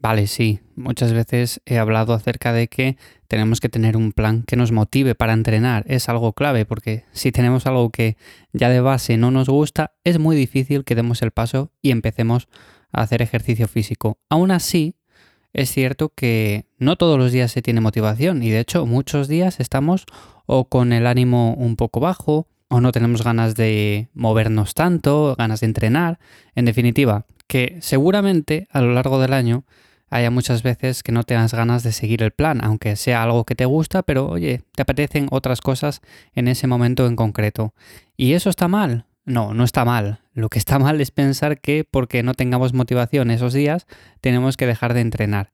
Vale, sí, muchas veces he hablado acerca de que tenemos que tener un plan que nos motive para entrenar. Es algo clave porque si tenemos algo que ya de base no nos gusta, es muy difícil que demos el paso y empecemos a hacer ejercicio físico. Aún así, es cierto que no todos los días se tiene motivación y de hecho muchos días estamos o con el ánimo un poco bajo o no tenemos ganas de movernos tanto, ganas de entrenar. En definitiva, que seguramente a lo largo del año haya muchas veces que no tengas ganas de seguir el plan, aunque sea algo que te gusta, pero oye, te apetecen otras cosas en ese momento en concreto. ¿Y eso está mal? No, no está mal. Lo que está mal es pensar que porque no tengamos motivación esos días, tenemos que dejar de entrenar.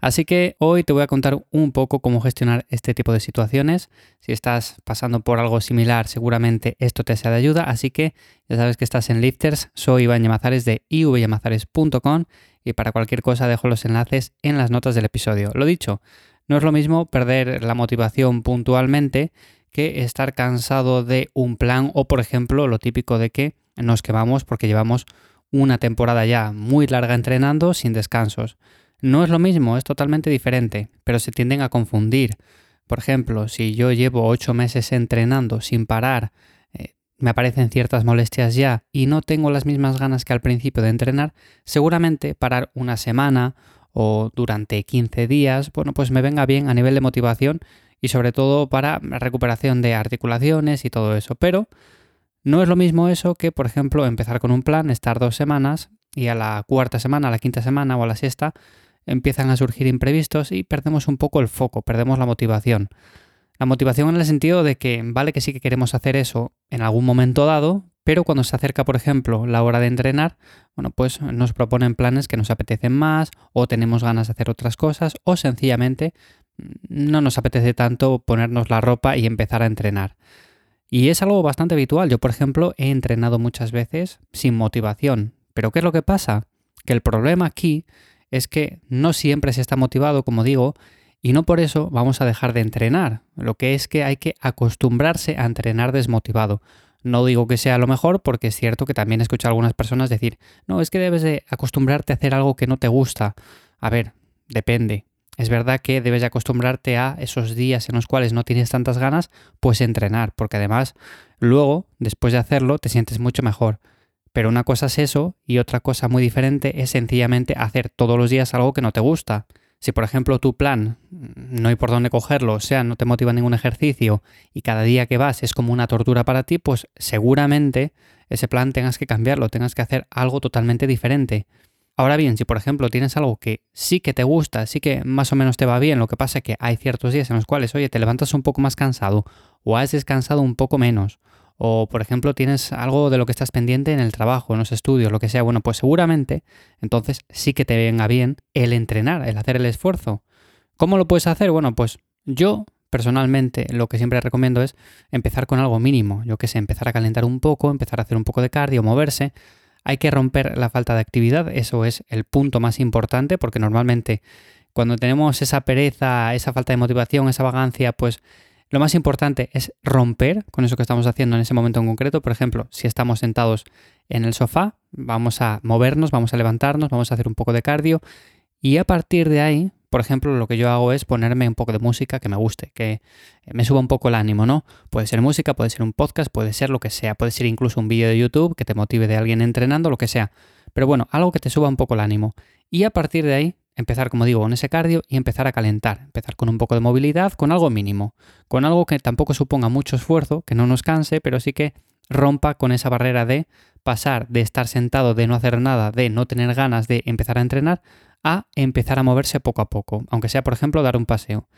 Así que hoy te voy a contar un poco cómo gestionar este tipo de situaciones. Si estás pasando por algo similar, seguramente esto te sea de ayuda. Así que ya sabes que estás en Lifters. Soy Iván Yamazares de ivyamazares.com y para cualquier cosa dejo los enlaces en las notas del episodio. Lo dicho, no es lo mismo perder la motivación puntualmente que estar cansado de un plan o, por ejemplo, lo típico de que nos quemamos porque llevamos una temporada ya muy larga entrenando sin descansos. No es lo mismo, es totalmente diferente, pero se tienden a confundir. Por ejemplo, si yo llevo ocho meses entrenando sin parar, me aparecen ciertas molestias ya y no tengo las mismas ganas que al principio de entrenar, seguramente parar una semana o durante 15 días, bueno, pues me venga bien a nivel de motivación y sobre todo para recuperación de articulaciones y todo eso. Pero no es lo mismo eso que, por ejemplo, empezar con un plan, estar dos semanas y a la cuarta semana, a la quinta semana o a la sexta empiezan a surgir imprevistos y perdemos un poco el foco, perdemos la motivación. La motivación en el sentido de que vale que sí que queremos hacer eso en algún momento dado, pero cuando se acerca, por ejemplo, la hora de entrenar, bueno, pues nos proponen planes que nos apetecen más o tenemos ganas de hacer otras cosas o sencillamente no nos apetece tanto ponernos la ropa y empezar a entrenar. Y es algo bastante habitual. Yo, por ejemplo, he entrenado muchas veces sin motivación. Pero ¿qué es lo que pasa? Que el problema aquí es que no siempre se está motivado, como digo, y no por eso vamos a dejar de entrenar. Lo que es que hay que acostumbrarse a entrenar desmotivado. No digo que sea lo mejor porque es cierto que también escucho a algunas personas decir, no, es que debes de acostumbrarte a hacer algo que no te gusta. A ver, depende. Es verdad que debes de acostumbrarte a esos días en los cuales no tienes tantas ganas, pues entrenar, porque además luego, después de hacerlo, te sientes mucho mejor. Pero una cosa es eso y otra cosa muy diferente es sencillamente hacer todos los días algo que no te gusta. Si por ejemplo tu plan mm, no hay por dónde cogerlo, o sea, no te motiva ningún ejercicio y cada día que vas es como una tortura para ti, pues seguramente ese plan tengas que cambiarlo, tengas que hacer algo totalmente diferente. Ahora bien, si por ejemplo tienes algo que sí que te gusta, sí que más o menos te va bien, lo que pasa es que hay ciertos días en los cuales, oye, te levantas un poco más cansado o has descansado un poco menos o por ejemplo tienes algo de lo que estás pendiente en el trabajo, en los estudios, lo que sea, bueno, pues seguramente entonces sí que te venga bien el entrenar, el hacer el esfuerzo. ¿Cómo lo puedes hacer? Bueno, pues yo personalmente lo que siempre recomiendo es empezar con algo mínimo, yo que sé, empezar a calentar un poco, empezar a hacer un poco de cardio, moverse. Hay que romper la falta de actividad, eso es el punto más importante porque normalmente cuando tenemos esa pereza, esa falta de motivación, esa vagancia, pues lo más importante es romper con eso que estamos haciendo en ese momento en concreto. Por ejemplo, si estamos sentados en el sofá, vamos a movernos, vamos a levantarnos, vamos a hacer un poco de cardio y a partir de ahí, por ejemplo, lo que yo hago es ponerme un poco de música que me guste, que me suba un poco el ánimo, ¿no? Puede ser música, puede ser un podcast, puede ser lo que sea, puede ser incluso un vídeo de YouTube que te motive de alguien entrenando, lo que sea. Pero bueno, algo que te suba un poco el ánimo. Y a partir de ahí, empezar, como digo, con ese cardio y empezar a calentar. Empezar con un poco de movilidad, con algo mínimo. Con algo que tampoco suponga mucho esfuerzo, que no nos canse, pero sí que rompa con esa barrera de pasar de estar sentado, de no hacer nada, de no tener ganas de empezar a entrenar, a empezar a moverse poco a poco, aunque sea, por ejemplo, dar un paseo.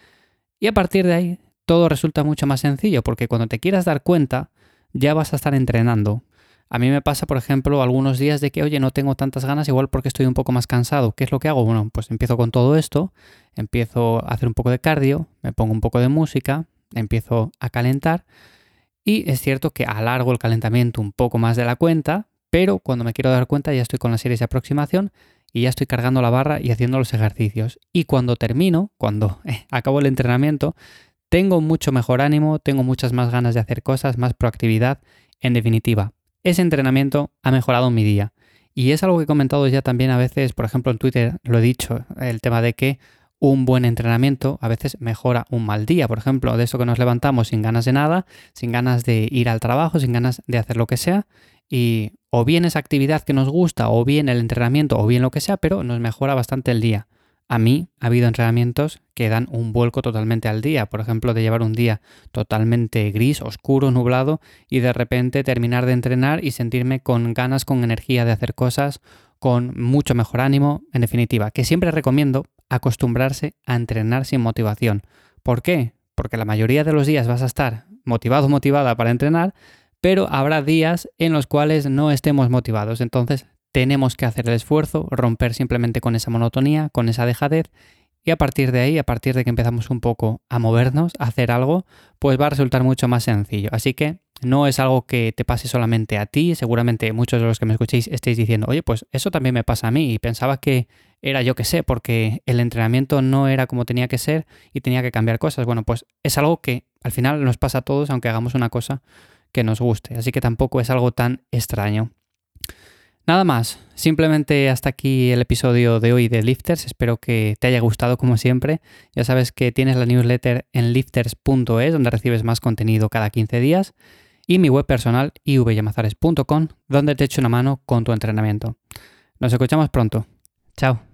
Y a partir de ahí, todo resulta mucho más sencillo, porque cuando te quieras dar cuenta, ya vas a estar entrenando. A mí me pasa, por ejemplo, algunos días de que, oye, no tengo tantas ganas, igual porque estoy un poco más cansado. ¿Qué es lo que hago? Bueno, pues empiezo con todo esto, empiezo a hacer un poco de cardio, me pongo un poco de música, empiezo a calentar y es cierto que alargo el calentamiento un poco más de la cuenta, pero cuando me quiero dar cuenta ya estoy con las series de aproximación y ya estoy cargando la barra y haciendo los ejercicios. Y cuando termino, cuando acabo el entrenamiento, tengo mucho mejor ánimo, tengo muchas más ganas de hacer cosas, más proactividad. En definitiva, ese entrenamiento ha mejorado mi día. Y es algo que he comentado ya también a veces, por ejemplo en Twitter lo he dicho, el tema de que un buen entrenamiento a veces mejora un mal día, por ejemplo, de eso que nos levantamos sin ganas de nada, sin ganas de ir al trabajo, sin ganas de hacer lo que sea, y o bien esa actividad que nos gusta, o bien el entrenamiento, o bien lo que sea, pero nos mejora bastante el día. A mí ha habido entrenamientos que dan un vuelco totalmente al día, por ejemplo, de llevar un día totalmente gris, oscuro, nublado y de repente terminar de entrenar y sentirme con ganas, con energía de hacer cosas, con mucho mejor ánimo, en definitiva, que siempre recomiendo acostumbrarse a entrenar sin motivación. ¿Por qué? Porque la mayoría de los días vas a estar motivado o motivada para entrenar, pero habrá días en los cuales no estemos motivados. Entonces tenemos que hacer el esfuerzo, romper simplemente con esa monotonía, con esa dejadez, y a partir de ahí, a partir de que empezamos un poco a movernos, a hacer algo, pues va a resultar mucho más sencillo. Así que no es algo que te pase solamente a ti, seguramente muchos de los que me escuchéis estéis diciendo, oye, pues eso también me pasa a mí y pensaba que era yo que sé, porque el entrenamiento no era como tenía que ser y tenía que cambiar cosas. Bueno, pues es algo que al final nos pasa a todos, aunque hagamos una cosa que nos guste, así que tampoco es algo tan extraño. Nada más, simplemente hasta aquí el episodio de hoy de Lifters, espero que te haya gustado como siempre. Ya sabes que tienes la newsletter en lifters.es donde recibes más contenido cada 15 días y mi web personal ivyamazares.com donde te echo una mano con tu entrenamiento. Nos escuchamos pronto. Chao.